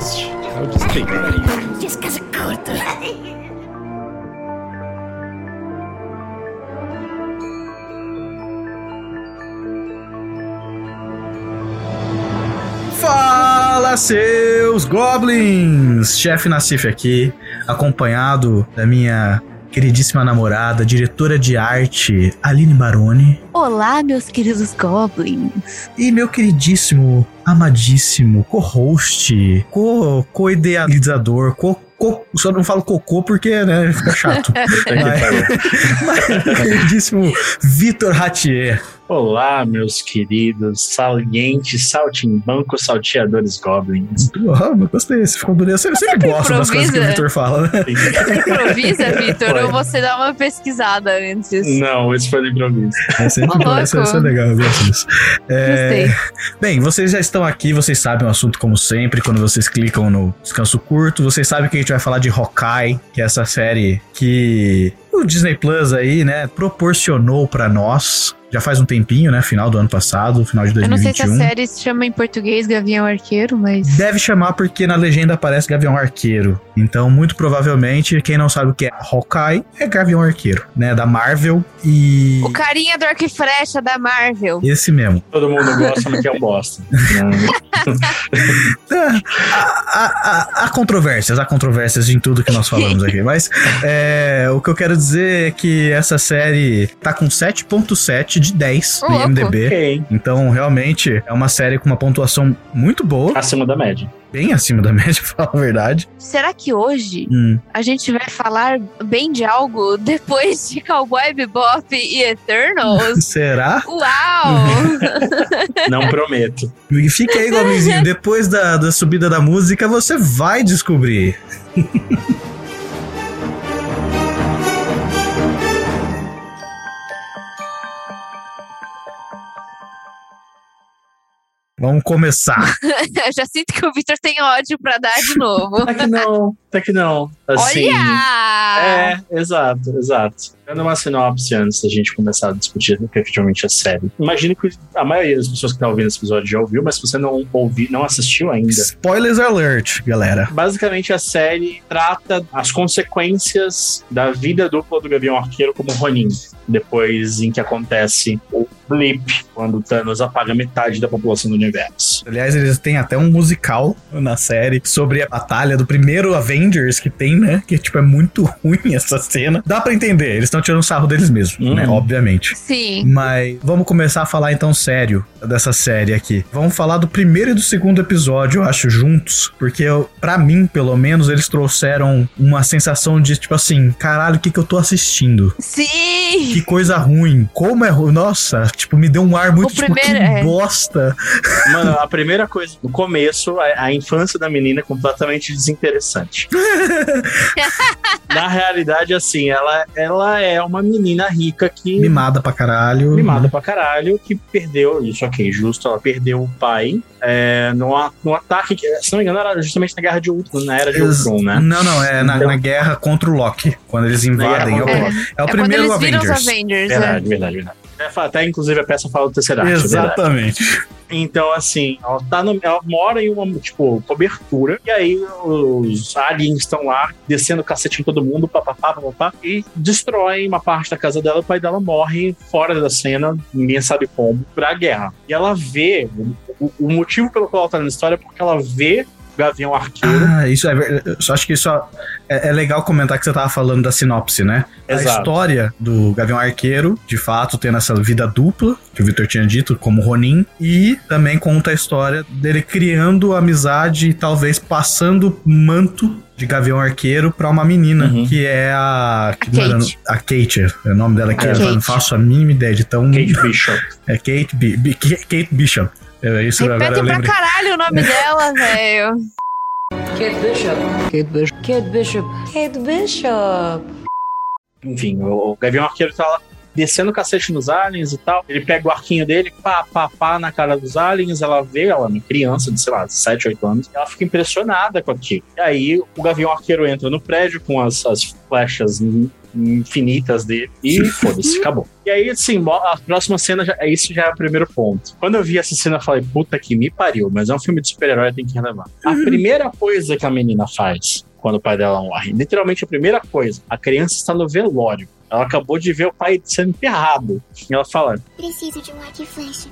Este é o. Fala, seus goblins! Chefe Nassif aqui, acompanhado da minha queridíssima namorada, diretora de arte, Aline Baroni. Olá, meus queridos goblins. E meu queridíssimo, amadíssimo, co-host, co- co-idealizador, co co só não falo cocô porque, né, fica chato. mas, mas, queridíssimo Vitor Ratier. Olá, meus queridos salientes, saltimbancos, salteadores goblins. Oh, eu gostei, você ficou bonito. Eu sempre, sempre gosto das coisas que o? Vitor fala, né? Improvisa, Vitor, ou você dá uma pesquisada antes? Não, esse foi do improviso. É sempre bom, isso, isso é legal, eu gosto disso. É, Gostei. bem, vocês já estão aqui, vocês sabem o assunto como sempre, quando vocês clicam no descanso curto, vocês sabem que a gente vai falar de Hawkeye, que é essa série que o Disney Plus aí, né, proporcionou pra nós. Já faz um tempinho, né? Final do ano passado, final de Eu não sei 2021. se a série se chama em português Gavião Arqueiro, mas. Deve chamar porque na legenda aparece Gavião Arqueiro. Então, muito provavelmente, quem não sabe o que é Hawkeye é Gavião Arqueiro, né? Da Marvel. E. O carinha do arco e flecha da Marvel. Esse mesmo. Todo mundo gosta, mas que é um bosta. Ah, Há, há- há controvérsias, há controvérsias em tudo que nós falamos aqui. Mas é, o que eu quero dizer é que essa série tá com 7.7 de 10 Ô, no. IMDB. ok. Então, realmente, é uma série com uma pontuação muito boa, Acima da média. Bem acima da média, pra falar a verdade. Será que hoje Hum. a gente vai falar bem de algo depois de Cowboy Bebop e Eternals? Será? Uau! Não prometo. E Fica aí, Goblinzinho. Depois da, da subida da música, você vai descobrir. Vamos começar. Eu já sinto que o Victor tem ódio pra dar de novo. Até que não, até que não. Assim, Olha! É, exato, exato. Dando uma sinopse antes da gente começar a discutir efetivamente a série. Imagino que a maioria das pessoas que estão ouvindo esse episódio já ouviu, mas se você não ouviu, não assistiu ainda. Spoilers alert, galera. Basicamente, a série trata as consequências da vida dupla do Gavião Arqueiro como Ronin. Depois em que acontece o blip, quando o Thanos apaga metade da população do universo. Aliás, eles têm até um musical na série sobre a batalha do primeiro Avengers que tem, né? Que, tipo, é muito ruim essa cena. Dá pra entender, eles estão tirando sarro deles mesmos, Uhum. né? Obviamente. Sim. Mas vamos começar a falar então sério dessa série aqui. Vamos falar do primeiro e do segundo episódio, eu acho, juntos. Porque, pra mim, pelo menos, eles trouxeram uma sensação de, tipo assim, caralho, o que, que eu tô assistindo? Sim! Que coisa ruim. Como é ruim. Nossa, tipo, me deu um ar muito, O tipo, primeiro, que é. bosta. Mano, a primeira coisa, no começo, a, a infância da menina é completamente desinteressante. Na realidade, assim, ela, ela é uma menina rica que. Mimada pra caralho. mimada pra caralho, que perdeu, isso ok, justo, ela perdeu o pai é, no, a- no ataque, que, se não me engano, era justamente na Guerra de Ultron, na Era de Ultron, né? Não, não, é na, Então- na guerra contra o Loki. Quando eles invadem. É, o- é, o é primeiro eles viram Avengers. os Avengers, Verdade, né? verdade, verdade. Até, até, inclusive, a peça fala do Tesseract, é. Exatamente. Então, assim, ela, tá no- ela mora em uma, tipo, cobertura, e aí os aliens estão lá, descendo o cacete em todo mundo, papapá, papapá, e destroem uma parte da casa dela, o pai dela morre fora da cena, ninguém sabe como, pra guerra. E ela vê, o, o motivo pelo qual ela tá na história é porque ela vê Gavião Arqueiro. Ah, isso é ver- eu só acho que isso é, é legal comentar que você tava falando da sinopse, né? A Exato. história do Gavião Arqueiro, de fato, tendo essa vida dupla, que o Victor tinha dito, como Ronin, e também conta a história dele criando amizade e talvez passando manto de Gavião Arqueiro pra uma menina, Uhum. que é a. que, Kate. a Kate. O nome dela aqui, É. eu não faço a mínima ideia de tão. Kate Bishop. É Kate, Bi- Bi- Kate Bishop. É isso agora Repete eu pra caralho o nome dela, velho. Kate Bishop. Kate Bishop. Kate Bishop. Kate Bishop. Enfim, o, o Gavião Arqueiro tá lá descendo o cacete nos aliens e tal. Ele pega o arquinho dele, pá, pá, pá, na cara dos aliens. Ela vê, ela é uma criança de, sei lá, 7, 8 anos. Ela fica impressionada com aquilo. E aí o Gavião Arqueiro entra no prédio com as, as flechas infinitas dele. E foda-se, acabou. E aí, assim, a próxima cena, já, isso já é o primeiro ponto. Quando eu vi essa cena, eu falei, puta que me pariu, mas é um filme de super-herói, tem que relevar. A primeira coisa que a menina faz quando o pai dela morre, literalmente a primeira coisa, a criança está no velório. Ela acabou de ver o pai sendo enterrado. E ela fala: Preciso de um arco e flecha.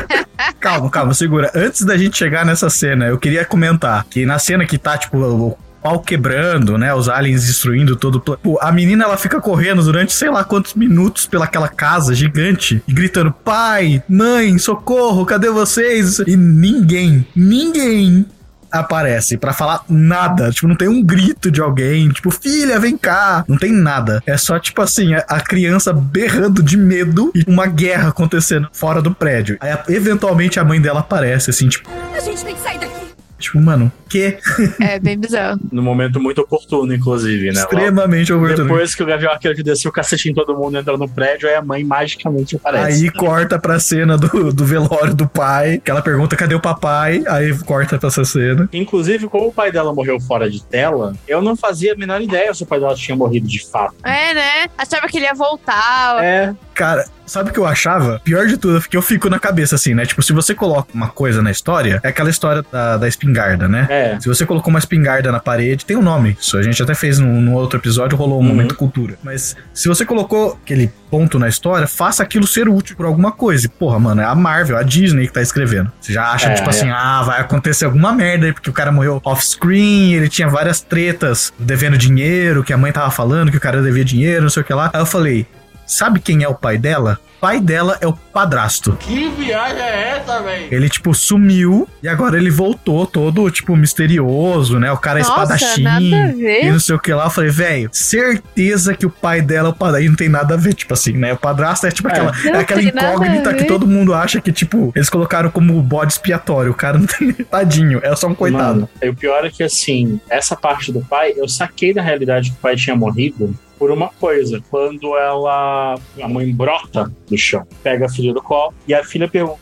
Calma, calma, segura. Antes da gente chegar nessa cena, eu queria comentar que na cena que tá, tipo, pau quebrando, né? Os aliens destruindo todo o pla- Pô, A menina, ela fica correndo durante sei lá quantos minutos pelaquela casa gigante e gritando: pai, mãe, socorro, cadê vocês? E ninguém, ninguém aparece pra falar nada. Tipo, não tem um grito de alguém, tipo, filha, vem cá. Não tem nada. É só, tipo assim, a, a criança berrando de medo e uma guerra acontecendo fora do prédio. Aí, eventualmente, a mãe dela aparece, assim, tipo, A gente tem que sair daqui. tipo, mano, que? É bem bizarro. no momento muito oportuno, inclusive, né? Extremamente Logo oportuno. Depois que o Gavião Arqueiro desceu o cacete em todo mundo, entrou no prédio, aí a mãe magicamente aparece. Aí corta pra cena do, do velório do pai, que ela pergunta cadê o papai, aí corta pra essa cena. Inclusive, como o pai dela morreu fora de tela, eu não fazia a menor ideia se o pai dela tinha morrido de fato. É, né? Achava que ele ia voltar. É, Cara, sabe o que eu achava? Pior de tudo, que eu fico na cabeça assim, né? Tipo, se você coloca uma coisa na história, é aquela história da, da espingarda, né? é. Se você colocou uma espingarda na parede, tem um nome. Isso a gente até fez no, no outro episódio, rolou um Uhum. momento cultura. Mas se você colocou aquele ponto na história, faça aquilo ser útil por alguma coisa. E, porra, mano, é a Marvel, a Disney que tá escrevendo. Você já acha, É, tipo é. assim, ah, vai acontecer alguma merda aí, porque o cara morreu off-screen, ele tinha várias tretas devendo dinheiro, que a mãe tava falando que o cara devia dinheiro, não sei o que lá. Aí eu falei, sabe quem é o pai dela? Pai dela é o padrasto. Que viagem é essa, velho? Ele, tipo, sumiu e agora ele voltou todo, tipo, misterioso, né? O cara é Nossa, espadachim nada a e ver. não sei o que lá. Eu falei, velho, certeza que o pai dela é o padrasto. E não tem nada a ver, tipo assim, né? O padrasto é tipo É. aquela, é aquela incógnita que ver. todo mundo acha que, tipo, eles colocaram como bode expiatório. O cara não tem tadinho, é só um coitado. Mano, e o pior é que, assim, essa parte do pai, eu saquei da realidade que o pai tinha morrido por uma coisa. Quando ela. A mãe brota do chão, pega a filha do colo e a filha pergunta.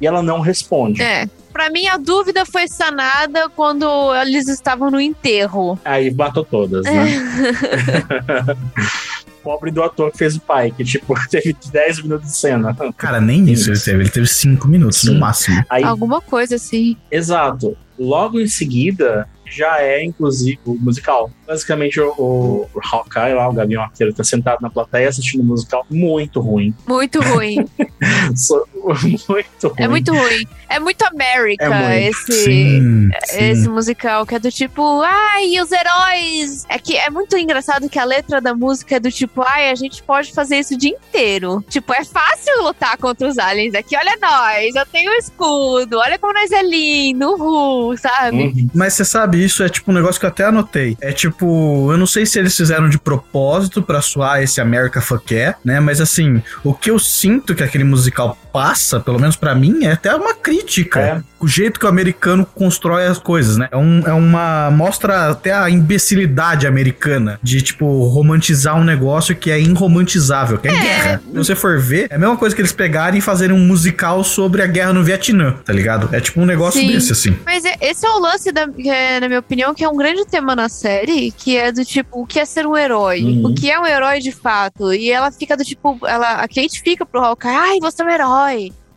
E ela não responde. É. Pra mim, a dúvida foi sanada quando eles estavam no enterro. Aí matou todas, né? Pobre do ator que fez o pai, que, tipo, teve 10 minutos de cena. Cara, nem isso ele teve. Ele teve cinco minutos Sim. no máximo. Aí, Alguma coisa assim. exato. Logo em seguida, já é, inclusive, o musical. Basicamente, o, o Hawkeye lá, o Gavião Arqueiro, tá sentado na plateia assistindo um musical muito ruim. Muito ruim. So- muito ruim. é muito ruim. É muito América É muito. esse. Sim, Esse sim. musical que é do tipo, ai, os heróis. É que é muito engraçado que a letra da música é do tipo, ai, a gente pode fazer isso o dia inteiro. Tipo, é fácil lutar contra os aliens aqui. Olha nós, eu tenho um escudo. Olha como nós é lindo, uhul, sabe? Uhum. Mas você sabe, isso é tipo um negócio que eu até anotei. É tipo, eu não sei se eles fizeram de propósito pra soar esse America Fuck Yeah, né? Mas assim, o que eu sinto que aquele musical passa, pelo menos pra mim, é até uma crítica. É. O jeito que o americano constrói as coisas, né? É, um, é uma. Mostra até a imbecilidade americana de, tipo, romantizar um negócio que é irromantizável, que é, guerra. Se você for ver, é a mesma coisa que eles pegarem e fazerem um musical sobre a guerra no Vietnã, tá ligado? É tipo um negócio Sim. desse, assim. Mas é- esse é o lance, da, é, na minha opinião, que é um grande tema na série, que é do tipo, o que é ser um herói? Uhum. O que é um herói de fato? E ela fica do tipo, ela, a Kate fica pro Hawkeye, ai, você é um herói.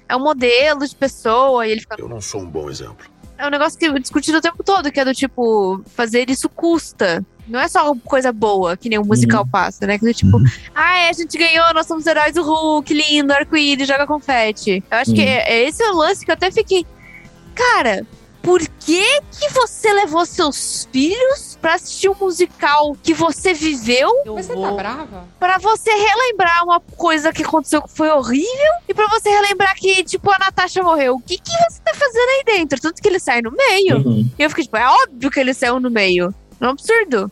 É um modelo de pessoa. E ele fica. Eu não sou um bom exemplo. É um negócio que é discutido o tempo todo, que é do tipo, fazer isso custa. Não é só coisa boa, que nem o musical passa, né? Que do tipo, ai, a gente ganhou, nós somos heróis do Hulk, lindo, arco-íris, joga confete. Eu acho que Uhum. é, é esse o lance que eu até fiquei. Cara, por que que você levou seus filhos pra assistir um musical que você viveu Você tá brava? Pra você relembrar uma coisa que aconteceu que foi horrível e pra você relembrar que, tipo, a Natasha morreu? O que que você tá fazendo aí dentro? Tanto que ele sai no meio. Uhum. E eu fiquei tipo, é óbvio que ele saiu no meio. Não é um absurdo.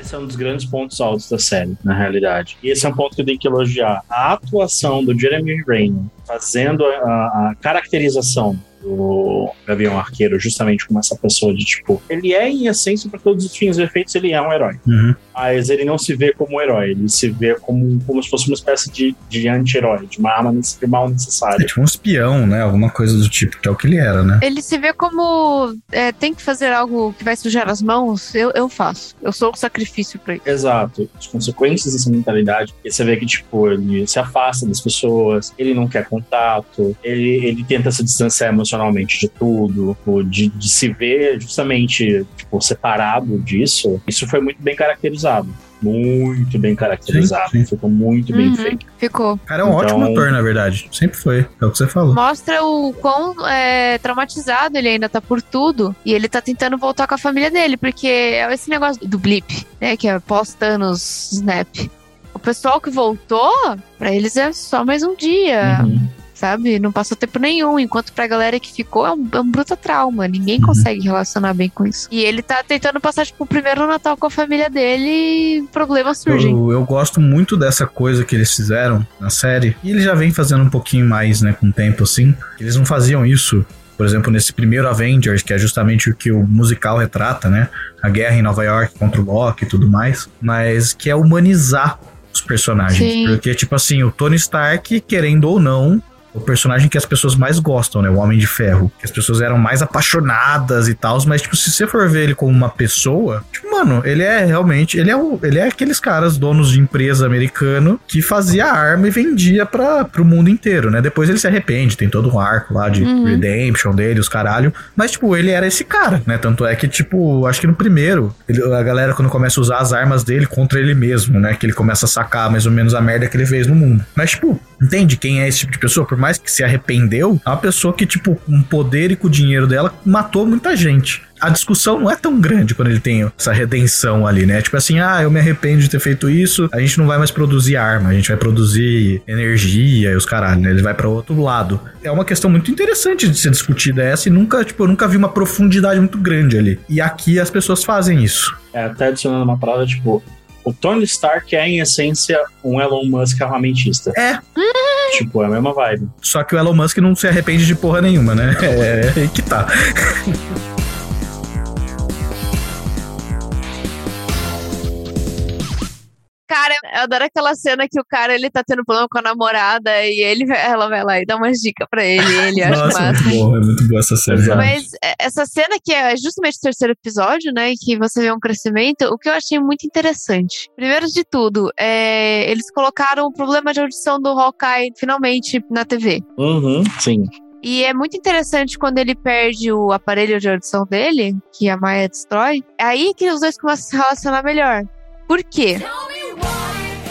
Esse é um dos grandes pontos altos da série, na realidade. E esse é um ponto que eu tenho que elogiar. A atuação do Jeremy Renner fazendo a, a caracterização o Gavião Arqueiro justamente como essa pessoa de tipo, ele é em essência para todos os fins e efeitos ele é um herói, Uhum. Mas ele não se vê como um herói, ele se vê como, como se fosse uma espécie de, de anti-herói, de uma arma mal É necessária. tipo um espião, né? Alguma coisa do tipo, que é o que ele era, né? Ele se vê como é, tem que fazer algo que vai sujar as mãos, eu, eu faço. Eu sou o sacrifício pra ele. Exato. As consequências dessa mentalidade. Você vê que, tipo, ele se afasta das pessoas, ele não quer contato, ele, ele tenta se distanciar emocionalmente de tudo, tipo, de, de se ver justamente, tipo, separado disso. Isso foi muito bem caracterizado. Muito bem caracterizado. Sim, sim. Ficou muito bem Uhum. feito. Ficou. O cara é um Então- ótimo ator, na verdade. Sempre foi. É o que você falou. Mostra o quão é, traumatizado ele ainda tá por tudo. E ele tá tentando voltar com a família dele, porque é esse negócio do blip, né? Que é pós-Thanos Snap. O pessoal que voltou, pra eles é só mais um dia. Uhum. Sabe? Não passou tempo nenhum. Enquanto pra galera que ficou, é um, é um bruto trauma. Ninguém Uhum. consegue relacionar bem com isso. E ele tá tentando passar, tipo, o primeiro Natal com a família dele e problemas surgem. Eu, eu gosto muito dessa coisa que eles fizeram na série. E eles já vêm fazendo um pouquinho mais, né, com o tempo, assim. Eles não faziam isso, por exemplo, nesse primeiro Avengers, que é justamente o que o musical retrata, né? A guerra em Nova York contra o Loki e tudo mais. Mas que é humanizar os personagens. Sim. Porque, tipo assim, o Tony Stark, querendo ou não, o personagem que as pessoas mais gostam, né? O Homem de Ferro. Que as pessoas eram mais apaixonadas e tal, mas, tipo, se você for ver ele como uma pessoa, tipo, mano, ele é realmente. Ele é, o, ele é aqueles caras, donos de empresa americano, que fazia arma e vendia pra, pro mundo inteiro, né? Depois ele se arrepende, tem todo um arco lá de Uhum. redemption dele, os caralho. Mas, tipo, ele era esse cara, né? Tanto é que, tipo, acho que no primeiro, ele- a galera, quando começa a usar as armas dele contra ele mesmo, né? Que ele começa a sacar mais ou menos a merda que ele fez no mundo. Mas, tipo, entende quem é esse tipo de pessoa? Por mais que se arrependeu, é uma pessoa que, tipo, com o poder e com o dinheiro dela, matou muita gente. A discussão não é tão grande quando ele tem essa redenção ali, né? Tipo assim, ah, eu me arrependo de ter feito isso, a gente não vai mais produzir arma, a gente vai produzir energia e os caralho, né? Ele vai pra outro lado. É uma questão muito interessante de ser discutida essa e nunca, tipo, eu nunca vi uma profundidade muito grande ali. E aqui as pessoas fazem isso. É, até adicionando uma parada, tipo, o Tony Stark é, em essência, um Elon Musk armamentista. É. Tipo, é a mesma vibe. Só que o Elon Musk não se arrepende de porra nenhuma, né? É, aí que tá. Cara, eu adoro aquela cena que o cara, ele tá tendo problema com a namorada e ele, ela vai lá e dá umas dicas pra ele. Ele acha Nossa, massa. muito bom, é muito boa essa cena. Mas é, essa cena que é justamente o terceiro episódio, né? Que você vê um crescimento, o que eu achei muito interessante. Primeiro de tudo, é, eles colocaram o problema de audição do Hawkeye finalmente na TV. Uhum, sim. E é muito interessante quando ele perde o aparelho de audição dele, que a Maia destrói. É aí que os dois começam a se relacionar melhor. Por quê?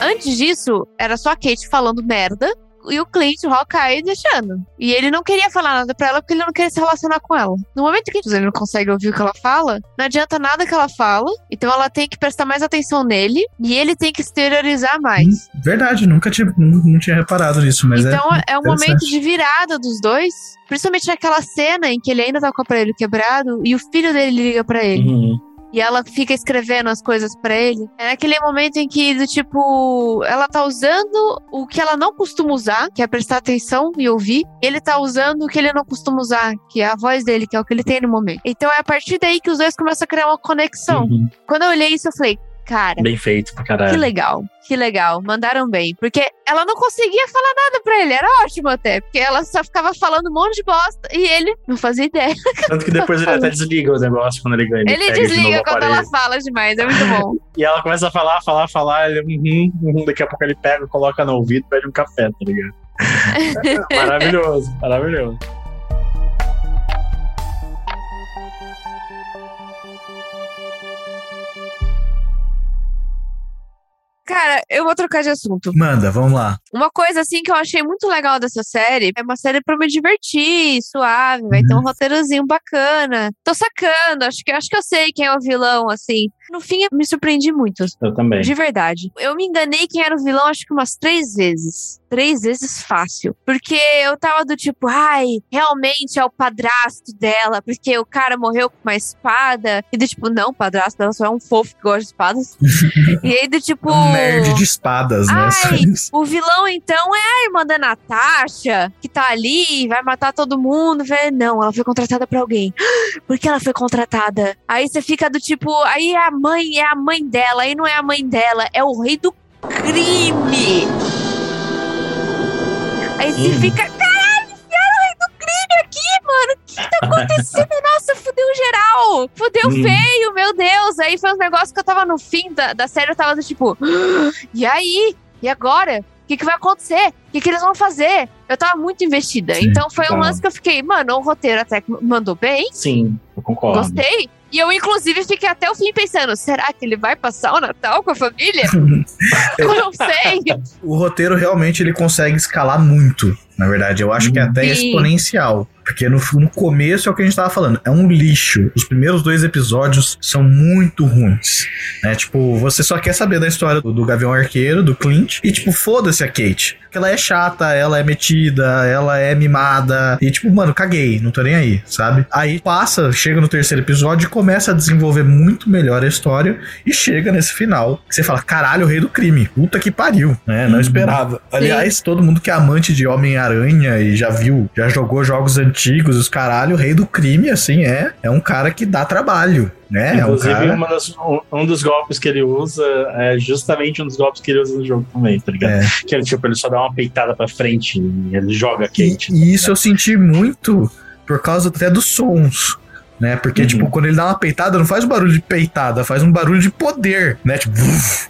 Antes disso, era só a Kate falando merda e o Clint, o Hawkeye, deixando. E ele não queria falar nada pra ela porque ele não queria se relacionar com ela. No momento que ele não consegue ouvir o que ela fala, não adianta nada que ela fala. Então ela tem que prestar mais atenção nele e ele tem que exteriorizar mais. Verdade, nunca tinha, não, não tinha reparado nisso, mas então é. é, um momento de virada dos dois. Principalmente naquela cena em que ele ainda tá com o aparelho quebrado e o filho dele liga pra ele. Uhum. E ela fica escrevendo as coisas pra ele. É naquele momento em que, do tipo, ela tá usando o que ela não costuma usar, que é prestar atenção e ouvir. E ele tá usando o que ele não costuma usar, que é a voz dele, que é o que ele tem no momento. Então é a partir daí que os dois começam a criar uma conexão. Uhum. Quando eu olhei isso, eu falei, cara, Bem feito pra que caralho. legal, que legal, mandaram bem. Porque ela não conseguia falar nada pra ele, era ótimo até. Porque ela só ficava falando um monte de bosta e ele não fazia ideia. Tanto que depois ele até desliga o negócio quando ele ganha. Ele, de novo desliga o quando ela fala demais, é muito bom. E ela começa a falar, falar, falar. Ele, uhum, uhum, daqui a pouco ele pega, coloca no ouvido e pede um café, tá ligado? maravilhoso, maravilhoso. Cara, eu vou trocar de assunto. Manda, vamos lá. Uma coisa assim que eu achei muito legal dessa série é uma série pra me divertir, suave, vai ter um roteirozinho bacana. Tô sacando, acho que acho que eu sei quem é o vilão, assim. No fim, eu me surpreendi muito. Eu também. De verdade. Eu me enganei quem era o vilão, acho que umas três vezes. Três vezes fácil. Porque eu tava do tipo, ai, realmente é o padrasto dela, porque o cara morreu com uma espada. E do tipo, não, o padrasto dela só é um fofo que gosta de espadas. e aí do tipo. Um nerd de espadas, né? Ai, o vilão então é a irmã da Natasha, que tá ali, vai matar todo mundo. Vê, não, ela foi contratada pra alguém. Por que ela foi contratada? Aí você fica do tipo, aí é a mãe, é a mãe dela, aí não é a mãe dela, é o rei do crime. Aí você Uhum. fica, caralho, enfiaram o rei do crime aqui, mano. O que tá acontecendo? Nossa, fudeu geral. Fudeu Uhum. feio, meu Deus. Aí foi um negócio que eu tava no fim da, da série, eu tava tipo, "Ah, e aí? E agora? O que, que vai acontecer? O que, que eles vão fazer? Eu tava muito investida. Sim, então foi um tá. lance que eu fiquei, mano, o roteiro até que mandou bem, Sim, eu concordo. gostei. E eu, inclusive, fiquei até o fim pensando: será que ele vai passar o Natal com a família? eu não sei. O roteiro realmente ele consegue escalar muito. Na verdade, eu acho que é até Sim. exponencial. Porque no, no começo é o que a gente tava falando, é um lixo. Os primeiros dois episódios são muito ruins. Né? Tipo, você só quer saber da história do, do Gavião Arqueiro, do Clint, e tipo, foda-se a Kate. Porque ela é chata, ela é metida, ela é mimada. E tipo, mano, caguei, não tô nem aí, sabe? Aí passa, chega no terceiro episódio e começa a desenvolver muito melhor a história. E chega nesse final, que você fala, caralho, o rei do crime. Puta que pariu, né? Não esperava. Aliás, todo mundo que é amante de Homem-Aranha e já viu, já jogou jogos antigos, os caralho, o rei do crime, assim, é, é um cara que dá trabalho, né? É um Inclusive, cara... uma das- um, um dos golpes que ele usa é justamente um dos golpes que ele usa no jogo também, tá ligado? É. Que ele, tipo, ele só dá uma peitada pra frente e ele joga a E, Kate. e isso eu senti muito por causa até dos sons. Né? Porque, Uhum. tipo, quando ele dá uma peitada, não faz um barulho de peitada, faz um barulho de poder, né? Tipo,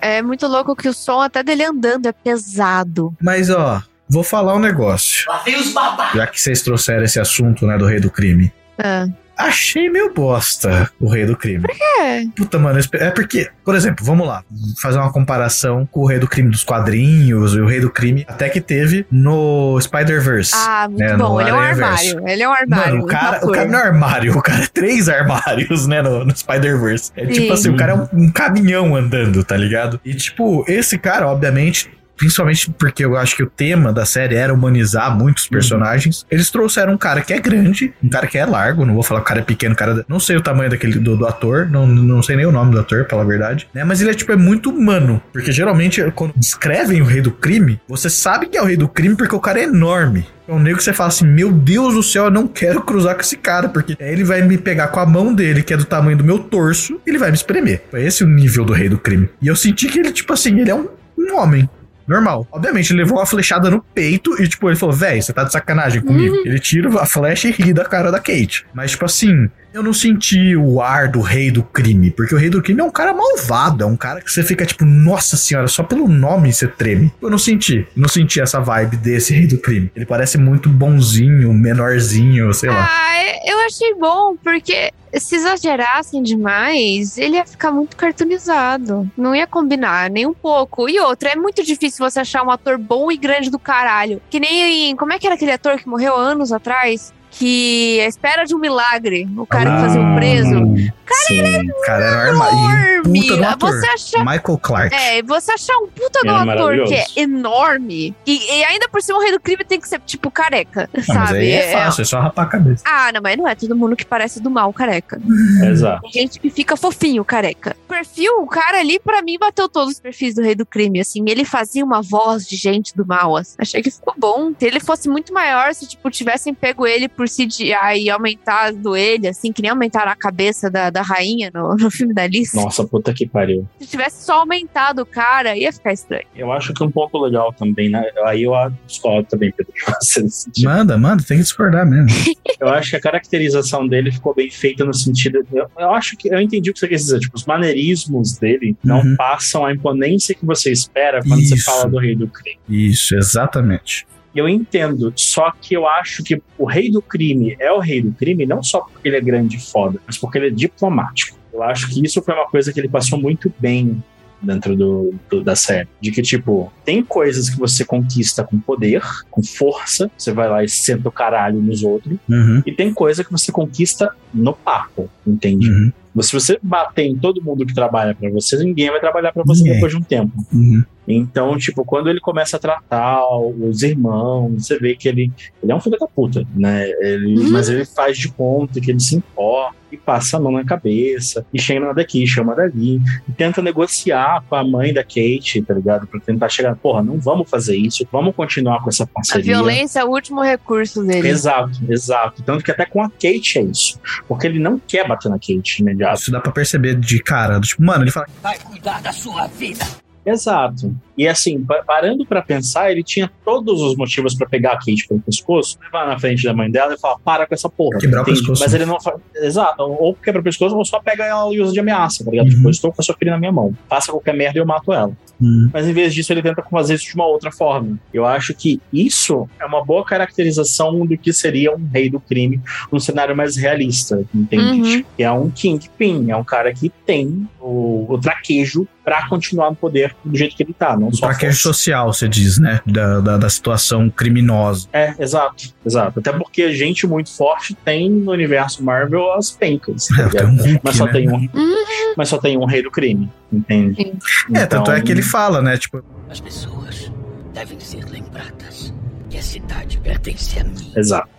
É muito louco que o som até dele andando é pesado. Mas, ó, vou falar um negócio. Lá vem os babá. Já que vocês trouxeram esse assunto, né, do rei do crime. Ah. Achei meio bosta o rei do crime. É. Puta, mano, é porque, por exemplo, vamos lá, fazer uma comparação com o rei do crime dos quadrinhos e o rei do crime até que teve no Spider-Verse. Ah, muito É, no bom. Ele é um armário. Ele é um armário. Mano, o cara, o cara não é armário, o cara é três armários, né, no, no Spider-Verse. É tipo Sim. assim, o cara é um, um caminhão andando, tá ligado? E tipo, esse cara, obviamente, principalmente porque eu acho que o tema da série era humanizar muitos personagens, eles trouxeram um cara que é grande, um cara que é largo, não vou falar que o cara é pequeno, o cara, não sei o tamanho daquele do, do ator, não, não sei nem o nome do ator, pela verdade, né, mas ele é tipo, é muito humano, porque geralmente quando descrevem o rei do crime, você sabe que é o rei do crime porque o cara é enorme. É um nego que você fala assim: Meu Deus do céu, eu não quero cruzar com esse cara, porque ele vai me pegar com a mão dele, que é do tamanho do meu torso, e ele vai me espremer. Foi esse o nível do rei do crime. E eu senti que ele, tipo assim, ele é um, um homem. Normal. Obviamente, ele levou uma flechada no peito e, tipo, ele falou: Véi, você tá de sacanagem comigo. Ele tira a flecha e ri da cara da Kate. Mas, tipo assim, eu não senti o ar do rei do crime, porque o rei do crime é um cara malvado, é um cara que você fica tipo, nossa senhora, só pelo nome você treme. Eu não senti, não senti essa vibe desse rei do crime. Ele parece muito bonzinho, menorzinho, sei lá. Ah, eu achei bom, porque se exagerassem demais, ele ia ficar muito cartoonizado. Não ia combinar nem um pouco. E outra, é muito difícil você achar um ator bom e grande do caralho. Que nem em. Como é que era aquele ator que morreu anos atrás? Que a espera de um milagre. O cara que fazia o preso. Sim. O cara era. Enorme. Puta do ator. Você achar Michael Clark. É, você achar um puta do ator que é enorme e, e ainda por cima o rei do crime tem que ser, tipo, careca, Não, sabe? mas aí é fácil, é só rapar a cabeça. Ah, não, mas não é todo mundo que parece do mal careca. Exato. Tem gente que fica fofinho careca. O perfil, o cara ali, pra mim, bateu todos os perfis do rei do crime, assim. Ele fazia uma voz de gente do mal, assim. Achei que ficou bom. Se ele fosse muito maior, se, tipo, tivessem pego ele por CGI e aumentado ele, assim, que nem aumentaram a cabeça da, da rainha no, no filme da Alice. Nossa, puta que pariu. Se tivesse só aumentado o cara, ia ficar estranho. Eu acho que um pouco legal também, né? Aí eu discordo também, Pedro, você. Manda, manda, tem que discordar mesmo. Eu acho que a caracterização dele ficou bem feita no sentido. Eu, eu acho que eu entendi o que você quer dizer. Tipo, os maneirismos dele não Uhum. passam a imponência que você espera quando você Isso. fala do rei do crime. Isso, exatamente. Eu entendo, só que eu acho que o rei do crime é o rei do crime não só porque ele é grande e foda, mas porque ele é diplomático. Eu acho que isso foi uma coisa que ele passou muito bem dentro do, do- da série. De que, tipo, tem coisas que você conquista com poder, com força, você vai lá e senta o caralho nos outros, Uhum, e tem coisa que você conquista no papo, entende? uhum, Se você bater em todo mundo que trabalha pra você, ninguém vai trabalhar pra você Ninguém. depois de um tempo. uhum. Então, tipo, quando ele começa a tratar os irmãos, você vê que ele, ele é um filho da puta, né? Ele, Uhum. Mas ele faz de conta que ele se importa e passa a mão na cabeça, e chama daqui, chama dali, e tenta negociar com a mãe da Kate, tá ligado? Pra tentar chegar, porra, não vamos fazer isso, vamos continuar com essa A parceria. violência é o último recurso dele. Exato, exato. Tanto que até com a Kate é isso. Porque ele não quer bater na Kate imediato. Isso dá pra perceber de cara. Tipo, mano, ele fala, Vai cuidar da sua vida. Exato. E assim, pa- parando pra pensar, ele tinha todos os motivos pra pegar a Kate pelo pescoço, levar na frente da mãe dela e falar: para com essa porra. Quebrar o entende? pescoço. Mas ele não faz. Exato. Ou quebra o pescoço ou só pega ela e usa de ameaça, tá ligado? Uhum. Tipo, eu estou com a sua filha na minha mão. Faça qualquer merda e eu mato ela. hum, Mas em vez disso, ele tenta fazer isso de uma outra forma. Eu acho que isso é uma boa caracterização do que seria um rei do crime num cenário mais realista, entende? Uhum. É um kingpin, é um cara que tem o, o traquejo pra continuar no poder do jeito que ele tá, não o só a traquejo força. social, você diz, né? Da, da, da situação criminosa. É, exato, exato. Até porque gente muito forte tem no universo Marvel as pencas. tá É, tem um Hulk, mas só né? tem um, Uhum. mas só tem um rei do crime, entende? Sim. É, tanto é que ele fala, né? Tipo, As pessoas devem ser lembradas que a cidade pertence a mim. Exato.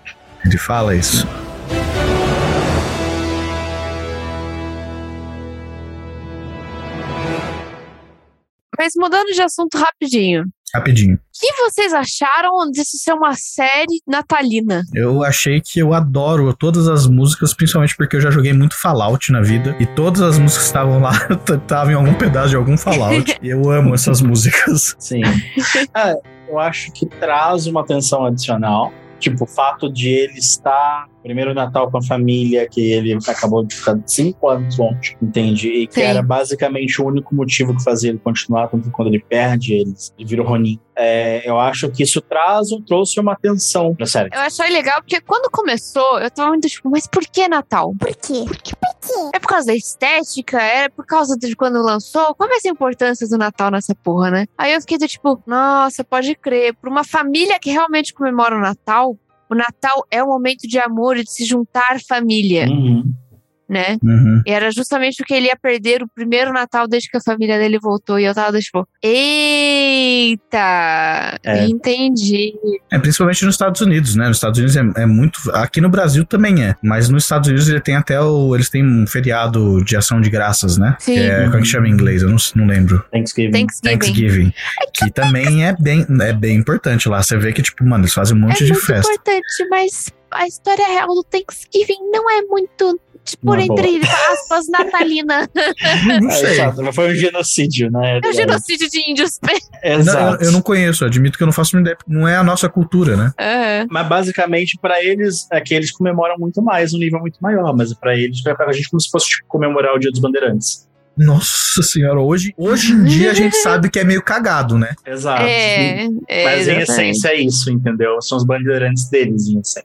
ele fala isso. Mas mudando de assunto rapidinho. Rapidinho. O que vocês acharam disso ser uma série natalina? Eu achei que eu adoro todas as músicas, principalmente porque eu já joguei muito Fallout na vida. E todas as músicas que estavam lá estavam em algum pedaço de algum Fallout. e eu amo essas músicas. Sim. É, eu acho que traz uma atenção adicional. Tipo, o fato de ele estar primeiro Natal com a família, que ele acabou de ficar cinco anos longe, entende? E que Sim. era basicamente o único motivo que fazia ele continuar, tanto que quando ele perde, ele, ele vira o Ronin. É, eu acho que isso traz, trouxe uma atenção pra série. Eu achei legal porque quando começou, eu tava muito tipo, mas por que Natal? Por quê? É por causa da estética? É por causa de quando lançou? Qual vai ser a importância do Natal nessa porra, né? Aí eu fiquei do tipo, nossa, pode crer. Pra uma família que realmente comemora o Natal, o Natal é um momento de amor e de se juntar família, Uhum. né? Uhum. E era justamente porque ele ia perder o primeiro Natal desde que a família dele voltou. E eu tava tipo, eita! É. Entendi. É, principalmente nos Estados Unidos, né? Nos Estados Unidos é, é muito. Aqui no Brasil também é. Mas nos Estados Unidos ele tem até o. Eles têm um feriado de ação de graças, né? Sim. Que é, como é que chama em inglês? Eu não, não lembro. Thanksgiving. Thanksgiving. Thanksgiving. Que também é bem, é bem importante lá. Você vê que, tipo, mano, eles fazem um monte é de muito festa. importante, mas a história real do Thanksgiving não é muito, tipo, Não é entre aspas, natalina. Não É, sei. exato, mas foi um genocídio, né? É o genocídio de índios. Não, Exato. eu, eu não conheço, admito que eu não faço uma ideia. Não é a nossa cultura, né? É. Mas basicamente, pra eles, é que eles comemoram muito mais, um nível muito maior. Mas pra eles, é pra gente como se fosse tipo, comemorar o Dia dos Bandeirantes. Nossa senhora, hoje, hoje em dia a gente sabe que é meio cagado, né? Exato. É, é, Mas em essência é isso, entendeu? São os bandeirantes deles, em essência.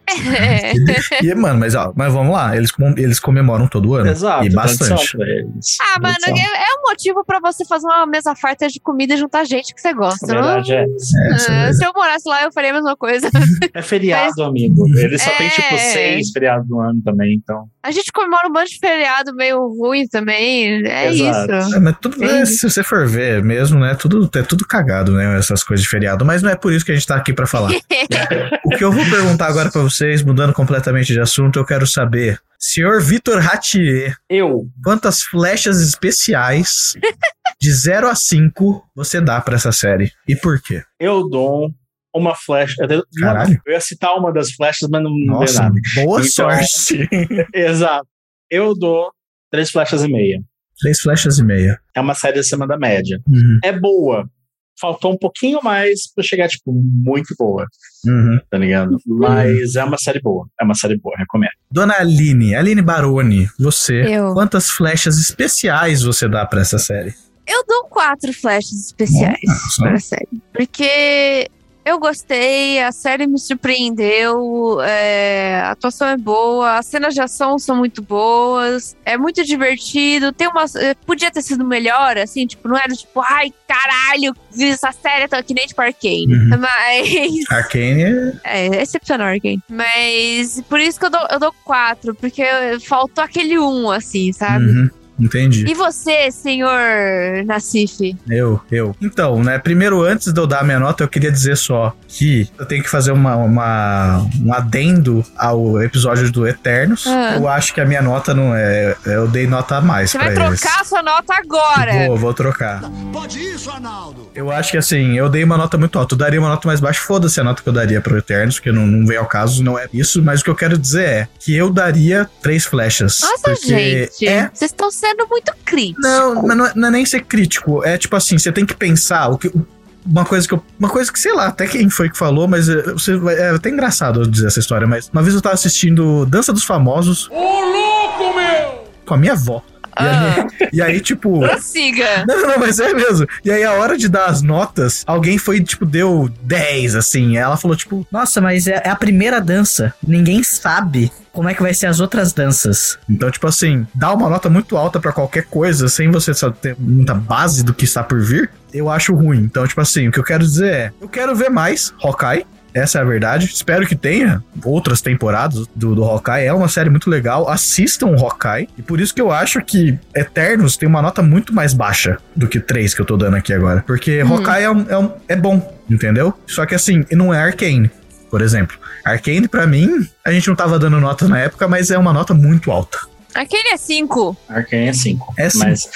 É. E, mano, mas, ó, mas vamos lá, eles, com- eles comemoram todo ano. Exato. E bastante. eles. Ah, mano, é, é um motivo pra você fazer uma mesa farta de comida e juntar gente que você gosta. A verdade é. É, Ah, é- se eu morasse lá, eu faria a mesma coisa. É feriado, amigo. Eles só tem tipo É. seis feriados no ano também, então. A gente comemora um monte de feriado meio ruim também. É Exato. isso. É, mas tudo, Entendi. é, se você for ver mesmo, né? Tudo, é tudo cagado, né? Essas coisas de feriado. Mas não é por isso que a gente tá aqui pra falar. o que eu vou perguntar agora pra vocês, mudando completamente de assunto, eu quero saber. Senhor Vitor Ratier, Eu, quantas flechas especiais de 0 a 5 você dá pra essa série? E por quê? eu dou uma flecha. Caralho. eu ia citar uma das flechas, mas não, não deu Nossa, nada. boa Então- sorte. Exato. Eu dou três flechas e meia. Três flechas e meia. É uma série acima da média. Uhum, É boa. Faltou um pouquinho mais pra chegar, tipo, muito boa, uhum. tá ligado? Mas é uma série boa. É uma série boa, recomendo. Dona Aline, Aline Baroni, você, Eu. quantas flechas especiais você dá pra essa série? Eu dou quatro flechas especiais Nossa. pra série. Porque eu gostei, a série me surpreendeu, é, a atuação é boa, as cenas de ação são muito boas, é muito divertido, tem uma. eh, Podia ter sido melhor, assim, tipo, não era tipo, ai, caralho, essa série tão que nem tipo Arcane. Uhum. Mas. Arcane é É, é excepcional Arcane. Mas por isso que eu dou, eu dou quatro, porque faltou aquele um, assim, sabe? Uhum. Entendi. E você, senhor Nassif? Eu, eu. Então, né, primeiro, antes de eu dar a minha nota, eu queria dizer só que eu tenho que fazer uma, uma- um adendo ao episódio do Eternos. Ah. Eu acho que a minha nota não é. Eu dei nota a mais Você pra vai eles. trocar a sua nota agora. Vou, vou trocar. Pode isso, Arnaldo. Eu acho que assim, eu dei uma nota muito alta. Eu daria uma nota mais baixa, foda-se a nota que eu daria pro Eternos, porque não, não vem ao caso, não é isso. Mas o que eu quero dizer é que eu daria três flechas. Nossa, porque gente. É. Vocês estão sendo muito críticos. Não, mas não é, não é nem ser crítico. É tipo assim, você tem que pensar o que. Uma coisa que eu. Uma coisa que, sei lá, até quem foi que falou, mas é, você vai- é até engraçado eu dizer essa história, mas uma vez eu tava assistindo Dança dos Famosos. Ô, louco, meu! Com a minha avó. E, a minha- e aí, tipo. Prossiga. Não, não, mas é mesmo. E aí, a hora de dar as notas, alguém foi, tipo, deu 10, assim. Ela falou, tipo, Nossa, mas é, é a primeira dança. Ninguém sabe como é que vai ser as outras danças. Então, tipo assim, dar uma nota muito alta pra qualquer coisa, sem você só ter muita base do que está por vir, eu acho ruim. Então, tipo assim, o que eu quero dizer é, eu quero ver mais Hawkeye. Essa é a verdade. Espero que tenha outras temporadas do, do Hawkeye. É uma série muito legal. Assistam o Hawkeye. E por isso que eu acho que Eternos tem uma nota muito mais baixa do que 3 que eu tô dando aqui agora. Porque Hawkeye é, um- é um- é bom, entendeu? Só que assim, não é Arcane, por exemplo. Arcane, pra mim, a gente não tava dando nota na época, mas é uma nota muito alta. Aquele é 5. Arcane é 5. É cinco. Mas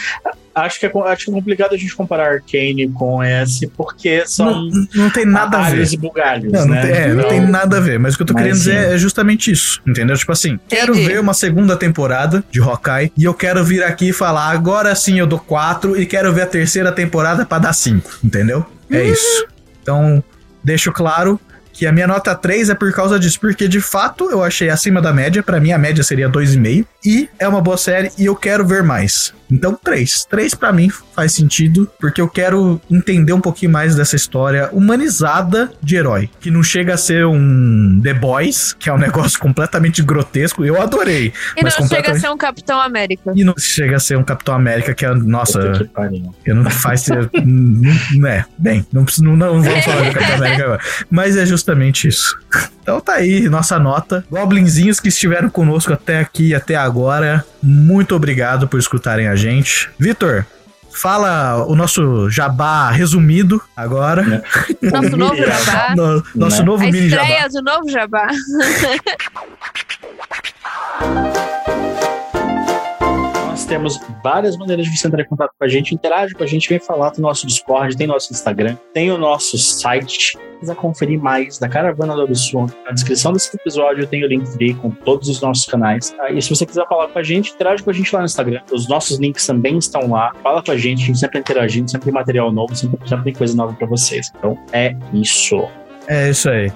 acho que, é, acho que é complicado a gente comparar Arcane com S, porque são Não, não tem nada a ver. e bugalhos, Não, não, né? tem, é, não Então, tem nada a ver, mas o que eu tô Mas querendo dizer sim. é justamente isso, entendeu? Tipo assim, quero Entendi. ver uma segunda temporada de Hawkeye e eu quero vir aqui e falar, agora sim eu dou 4 e quero ver a terceira temporada pra dar 5, entendeu? É Uhum. isso. Então, deixo claro que a minha nota 3 é por causa disso, porque de fato eu achei acima da média, pra mim a média seria 2,5 e é uma boa série e eu quero ver mais. Então, 3. 3 pra mim faz sentido, porque eu quero entender um pouquinho mais dessa história humanizada de herói, que não chega a ser um The Boys, que é um negócio completamente grotesco. Eu adorei, E não mas chega a completamente ser um Capitão América. e não chega a ser um Capitão América que é, nossa, eu não faz. não é, bem, não, não, não vamos falar do Capitão América agora. Mas é justamente isso. Então tá aí, nossa nota. Goblinzinhos que estiveram conosco até aqui, até agora, muito obrigado por escutarem a gente. Vitor, fala o nosso jabá resumido agora. Nosso novo jabá. No- nosso Né? novo A mini jabá. estreia do novo jabá. Nós temos várias maneiras de você entrar em contato com a gente, interage com a gente, vem falar do nosso Discord, tem nosso Instagram, tem o nosso site. Se quiser conferir mais da Caravana do Absurdo, na descrição desse episódio tem o link free com todos os nossos canais. E se você quiser falar com a gente, interage com a gente lá no Instagram. Os nossos links também estão lá. Fala com a gente, a gente sempre tá interagindo, sempre tem material novo, sempre, sempre tem coisa nova pra vocês. Então é isso. É isso aí.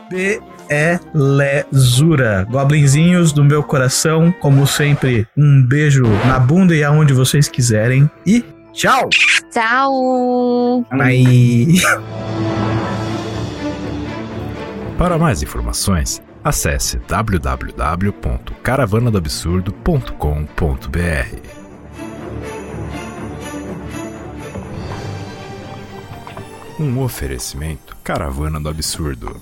Belezura. Goblinzinhos do meu coração, como sempre, um beijo na bunda e aonde vocês quiserem. E tchau! Tchau. Bye! Para mais informações, acesse www.caravanadoabsurdo.com.br. Um oferecimento Caravana do Absurdo.